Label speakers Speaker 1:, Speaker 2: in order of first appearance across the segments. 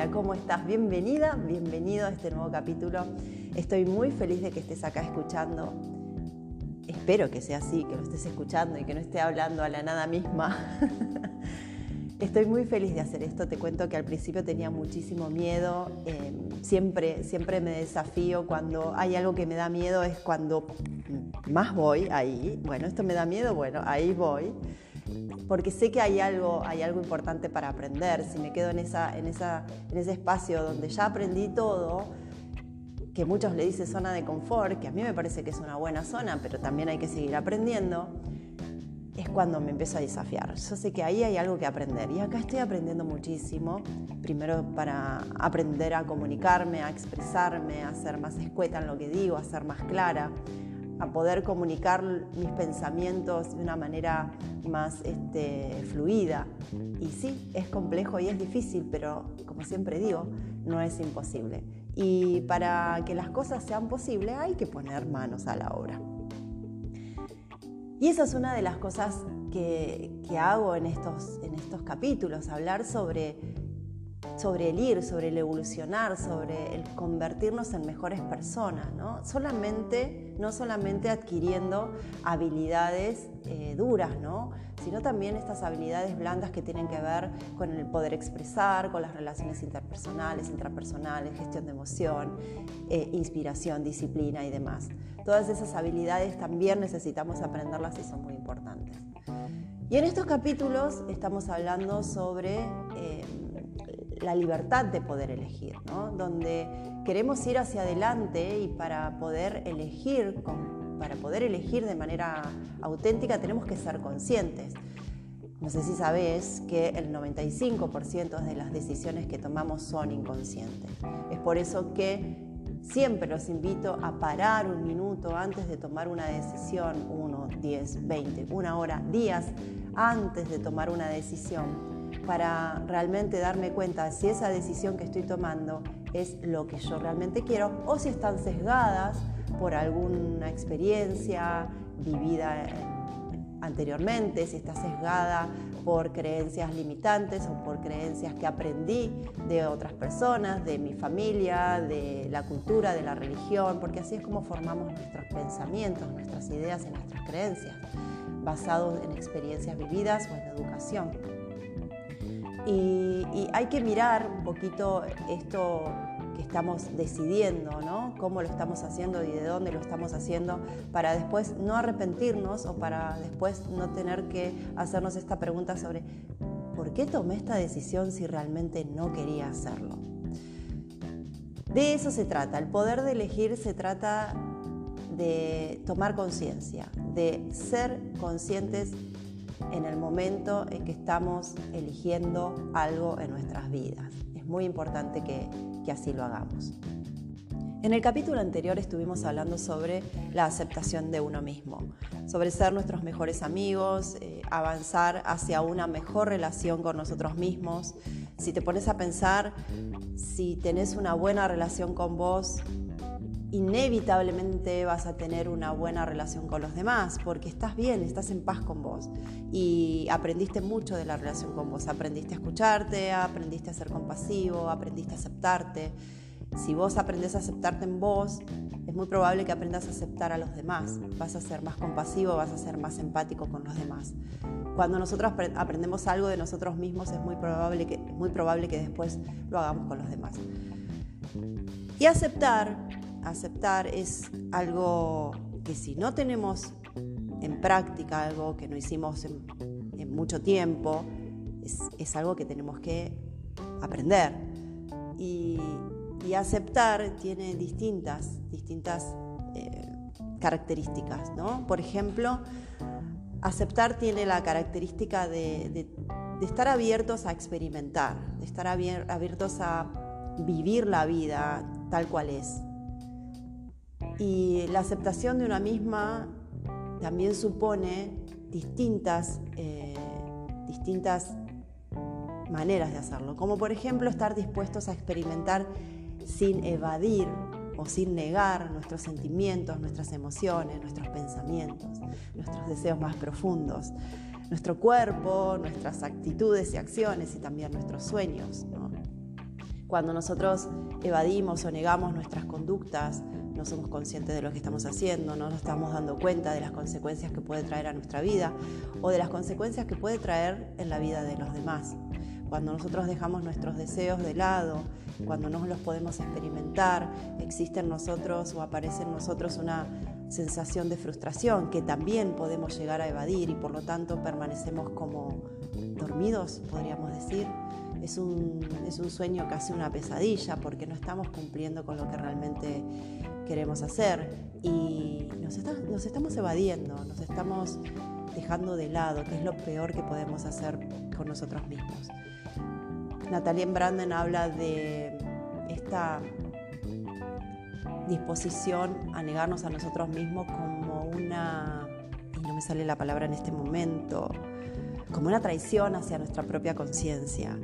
Speaker 1: Hola, ¿cómo estás? Bienvenida, bienvenido a este nuevo capítulo. Estoy muy feliz de que estés acá escuchando. Espero que sea así, que lo estés escuchando y que no esté hablando a la nada misma. Estoy muy feliz de hacer esto. Te cuento que al principio tenía muchísimo miedo. Eh, siempre, siempre me desafío cuando hay algo que me da miedo, es cuando más voy ahí. Bueno, esto me da miedo, bueno, ahí voy porque sé que hay algo, hay algo importante para aprender. Si me quedo en, esa, en, esa, en ese espacio donde ya aprendí todo, que muchos le dicen zona de confort, que a mí me parece que es una buena zona, pero también hay que seguir aprendiendo, es cuando me empiezo a desafiar. Yo sé que ahí hay algo que aprender y acá estoy aprendiendo muchísimo. Primero para aprender a comunicarme, a expresarme, a ser más escueta en lo que digo, a ser más clara a poder comunicar mis pensamientos de una manera más este, fluida. Y sí, es complejo y es difícil, pero como siempre digo, no es imposible. Y para que las cosas sean posibles hay que poner manos a la obra. Y esa es una de las cosas que, que hago en estos, en estos capítulos, hablar sobre sobre el ir, sobre el evolucionar, sobre el convertirnos en mejores personas, ¿no? Solamente, no solamente adquiriendo habilidades eh, duras, ¿no? sino también estas habilidades blandas que tienen que ver con el poder expresar, con las relaciones interpersonales, intrapersonales, gestión de emoción, eh, inspiración, disciplina y demás. Todas esas habilidades también necesitamos aprenderlas y son muy importantes. Y en estos capítulos estamos hablando sobre... Eh, la libertad de poder elegir, donde queremos ir hacia adelante y para poder elegir, para poder elegir de manera auténtica tenemos que ser conscientes. No sé si sabes que el 95% de las decisiones que tomamos son inconscientes. Es por eso que siempre los invito a parar un minuto antes de tomar una decisión, uno, diez, veinte, una hora, días antes de tomar una decisión para realmente darme cuenta si esa decisión que estoy tomando es lo que yo realmente quiero o si están sesgadas por alguna experiencia vivida anteriormente, si está sesgada por creencias limitantes o por creencias que aprendí de otras personas, de mi familia, de la cultura, de la religión, porque así es como formamos nuestros pensamientos, nuestras ideas y nuestras creencias, basados en experiencias vividas o en educación. Y, hay que mirar un poquito esto que estamos decidiendo, ¿no? Cómo lo estamos haciendo y de dónde lo estamos haciendo para después no arrepentirnos o para después no tener que hacernos esta pregunta sobre ¿por qué tomé esta decisión si realmente no quería hacerlo? De eso se trata. El poder de elegir se trata de tomar conciencia, de ser conscientes en el momento en que estamos eligiendo algo en nuestras vidas. Es muy importante que, así lo hagamos. En el capítulo anterior estuvimos hablando sobre la aceptación de uno mismo, sobre ser nuestros mejores amigos, eh, avanzar hacia una mejor relación con nosotros mismos. Si te pones a pensar, si tenés una buena relación con vos, inevitablemente vas a tener una buena relación con los demás, porque estás bien, estás en paz con vos y aprendiste mucho de la relación con vos, aprendiste a escucharte, aprendiste a ser compasivo, aprendiste a aceptarte. Si vos aprendes a aceptarte en vos, es muy probable que aprendas a aceptar a los demás, vas a ser más compasivo, vas a ser más empático con los demás. Cuando nosotros aprendemos algo de nosotros mismos es muy probable que, muy probable que después lo hagamos con los demás. Y aceptar aceptar es algo que si no tenemos en práctica, algo que no hicimos en, mucho tiempo, es, algo que tenemos que aprender. Y, aceptar tiene distintas, distintas eh, características. ¿no? Por ejemplo, aceptar tiene la característica de, de estar abiertos a experimentar, de estar abiertos a vivir la vida tal cual es. Y la aceptación de una misma también supone distintas, eh, distintas maneras de hacerlo, como por ejemplo estar dispuestos a experimentar sin evadir o sin negar nuestros sentimientos, nuestras emociones, nuestros pensamientos, nuestros deseos más profundos, nuestro cuerpo, nuestras actitudes y acciones y también nuestros sueños. Cuando nosotros evadimos o negamos nuestras conductas, no somos conscientes de lo que estamos haciendo, no nos estamos dando cuenta de las consecuencias que puede traer a nuestra vida o de las consecuencias que puede traer en la vida de los demás. Cuando nosotros dejamos nuestros deseos de lado, cuando no los podemos experimentar, existe en nosotros o aparece en nosotros una sensación de frustración que también podemos llegar a evadir y por lo tanto permanecemos como dormidos, podríamos decir. Es un, es un sueño casi una pesadilla porque no estamos cumpliendo con lo que realmente queremos hacer y nos, nos estamos evadiendo, nos estamos dejando de lado, que es lo peor que podemos hacer con nosotros mismos. Natalie Branden habla de esta disposición a negarnos a nosotros mismos como una, y no me sale la palabra en este momento, como una traición hacia nuestra propia conciencia.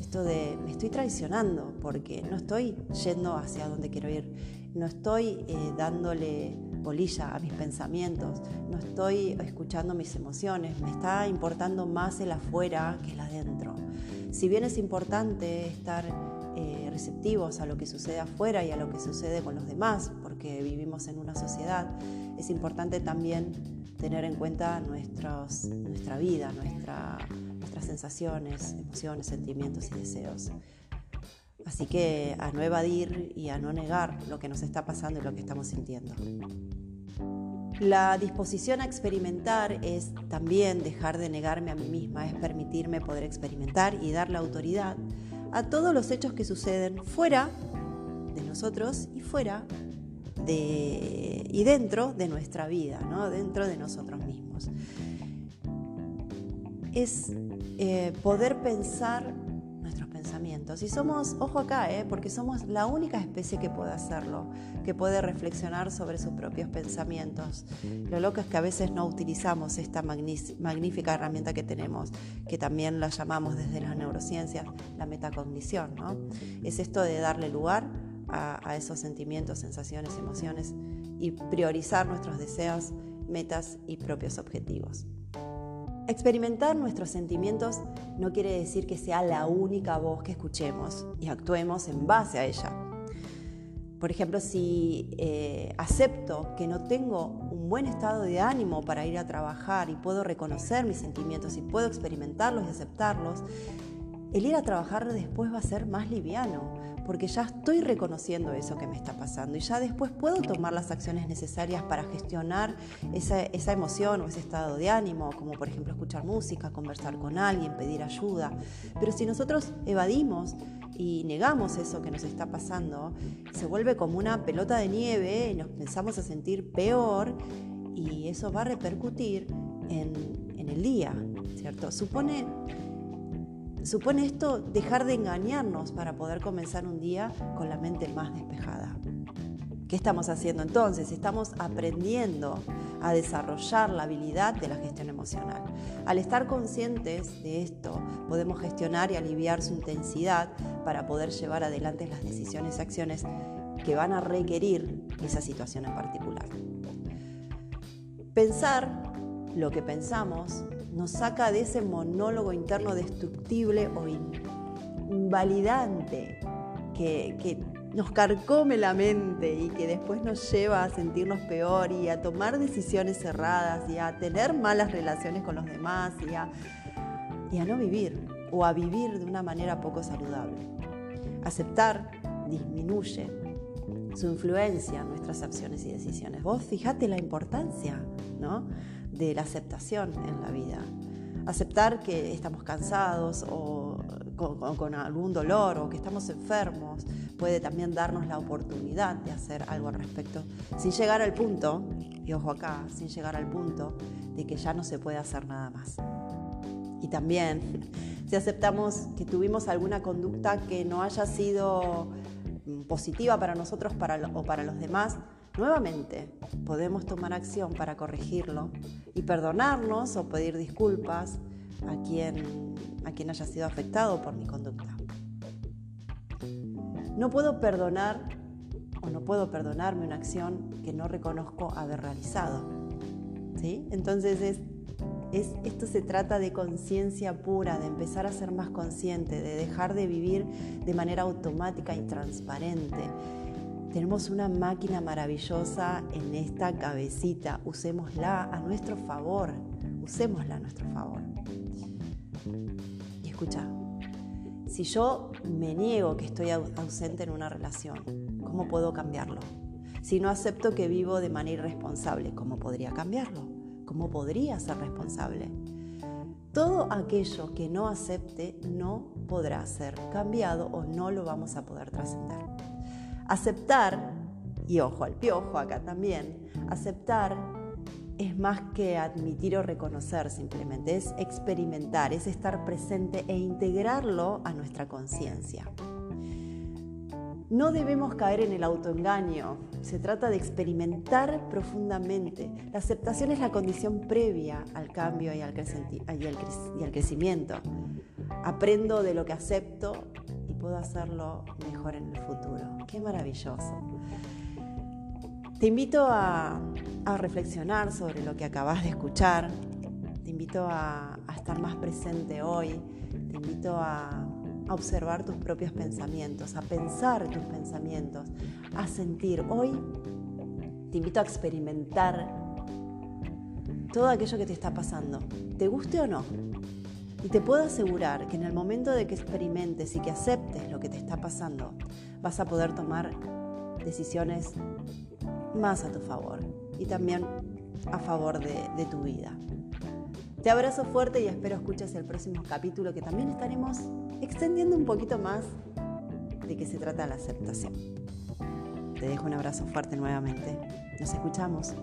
Speaker 1: Esto de me estoy traicionando porque no estoy yendo hacia donde quiero ir, no estoy eh, dándole bolilla a mis pensamientos, no estoy escuchando mis emociones, me está importando más el afuera que el adentro. Si bien es importante estar eh, receptivos a lo que sucede afuera y a lo que sucede con los demás, porque vivimos en una sociedad, es importante también tener en cuenta nuestra vida, nuestra, nuestras sensaciones, emociones, sentimientos y deseos. Así que a no evadir y a no negar lo que nos está pasando y lo que estamos sintiendo. La disposición a experimentar es también dejar de negarme a mí misma, es permitirme poder experimentar y dar la autoridad a todos los hechos que suceden fuera de nosotros y fuera y dentro de nuestra vida, ¿no? dentro de nosotros mismos. Es eh, poder pensar y somos, ojo acá, ¿eh? porque somos la única especie que puede hacerlo, que puede reflexionar sobre sus propios pensamientos. Lo loco es que a veces no utilizamos esta magnífica herramienta que tenemos, que también la llamamos desde las neurociencias la metacognición. ¿no? Es esto de darle lugar a esos sentimientos, sensaciones, emociones y priorizar nuestros deseos, metas y propios objetivos. Experimentar nuestros sentimientos no quiere decir que sea la única voz que escuchemos y actuemos en base a ella. Por ejemplo, si eh, acepto que no tengo un buen estado de ánimo para ir a trabajar y puedo reconocer mis sentimientos y puedo experimentarlos y aceptarlos, el ir a trabajar después va a ser más liviano, porque ya estoy reconociendo eso que me está pasando y ya después puedo tomar las acciones necesarias para gestionar esa, esa, emoción o ese estado de ánimo, como por ejemplo escuchar música, conversar con alguien, pedir ayuda. Pero si nosotros evadimos y negamos eso que nos está pasando, se vuelve como una pelota de nieve y nos pensamos a sentir peor y eso va a repercutir en, en el día, ¿cierto? Supone Supone esto dejar de engañarnos para poder comenzar un día con la mente más despejada. ¿Qué estamos haciendo entonces? Estamos aprendiendo a desarrollar la habilidad de la gestión emocional. Al estar conscientes de esto, podemos gestionar y aliviar su intensidad para poder llevar adelante las decisiones y acciones que van a requerir esa situación en particular. Pensar lo que pensamos nos saca de ese monólogo interno destructible o invalidante que, nos carcome la mente y que después nos lleva a sentirnos peor y a tomar decisiones erradas y a tener malas relaciones con los demás y a, y a no vivir o a vivir de una manera poco saludable. Aceptar disminuye su influencia en nuestras acciones y decisiones. Vos fijate la importancia ¿no? De la aceptación en la vida. Aceptar que estamos cansados o con, algún dolor o que estamos enfermos puede también darnos la oportunidad de hacer algo al respecto, sin llegar al punto, y ojo acá, sin llegar al punto de que ya no se puede hacer nada más. Y también, si aceptamos que tuvimos alguna conducta que no haya sido positiva para nosotros o para los demás, Nuevamente, podemos tomar acción para corregirlo y perdonarnos o pedir disculpas a quien, a quien haya sido afectado por mi conducta. No puedo perdonar o no puedo perdonarme una acción que no reconozco haber realizado. ¿Sí? Entonces es esto se trata de conciencia pura, de empezar a ser más consciente, de dejar de vivir de manera automática y transparente. Tenemos una máquina maravillosa en esta cabecita, usémosla a nuestro favor, usémosla a nuestro favor. Y escucha, si yo me niego que estoy ausente en una relación, ¿cómo puedo cambiarlo? Si no acepto que vivo de manera irresponsable, ¿cómo podría cambiarlo? ¿Cómo podría ser responsable? Todo aquello que no acepte no podrá ser cambiado o no lo vamos a poder trascender. Aceptar, y ojo al piojo acá también, aceptar es más que admitir o reconocer simplemente, es experimentar, es estar presente e integrarlo a nuestra conciencia. No debemos caer en el autoengaño, se trata de experimentar profundamente. La aceptación es la condición previa al cambio y al, crecimiento. Aprendo de lo que acepto y puedo hacerlo mejor en el futuro. Qué maravilloso. Te invito a, reflexionar sobre lo que acabas de escuchar. Te invito a estar más presente hoy. Te invito a a observar tus propios pensamientos, a pensar tus pensamientos, a sentir. Hoy te invito a experimentar todo aquello que te está pasando, te guste o no. Y te puedo asegurar que en el momento de que experimentes y que aceptes lo que te está pasando, vas a poder tomar decisiones más a tu favor y también a favor de, tu vida. Te abrazo fuerte y espero escuches el próximo capítulo que también estaremos extendiendo un poquito más de qué se trata la aceptación. Te dejo un abrazo fuerte nuevamente. Nos escuchamos.